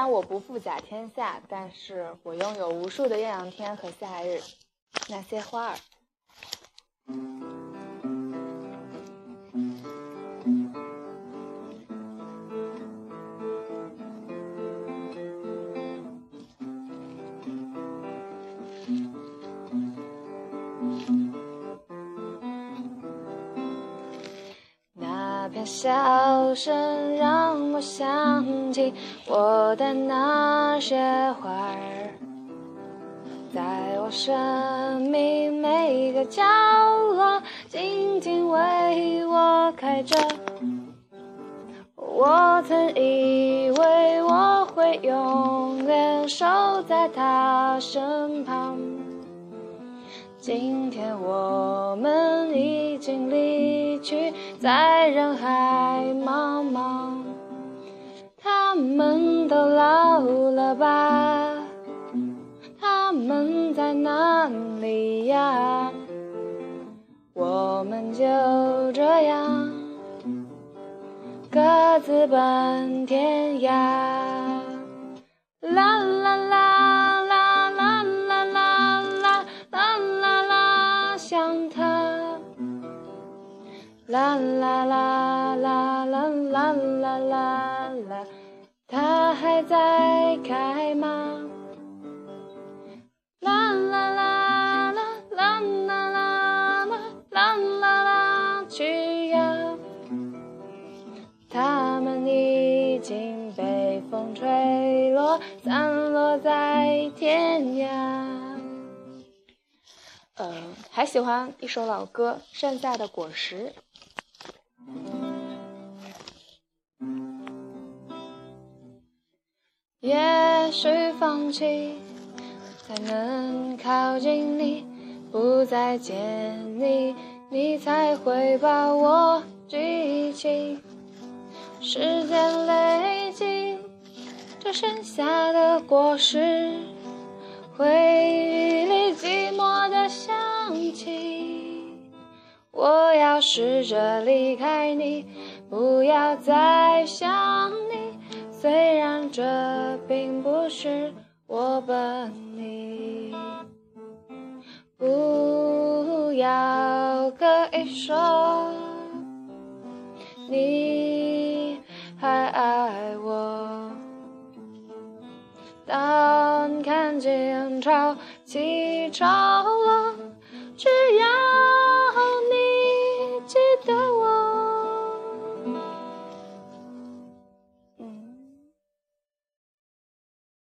然我不富甲天下，但是我拥有无数的艳阳天和夏日，那些花儿。片笑声让我想起我的那些花儿，在我生命每个角落静静为我开着。我曾以为我会永远守在他身旁。今天我们已去，在人海茫茫。他们都老了吧？他们在哪里呀？我们就这样各自奔天涯。啦啦啦啦啦啦啦啦啦啦啦，想他。啦啦啦啦啦啦啦啦啦，它还在开吗？啦啦啦啦啦啦啦啦啦啦啦，去呀！它们已经被风吹落，散落在天涯。嗯，还喜欢一首老歌《剩下的果实》。也许放弃，才能靠近你，不再见你，你才会把我记起。时间累积，这剩下的果实，试着离开你，不要再想你。虽然这并不是我本意，不要可以说你还爱我。当看见潮起潮落，只要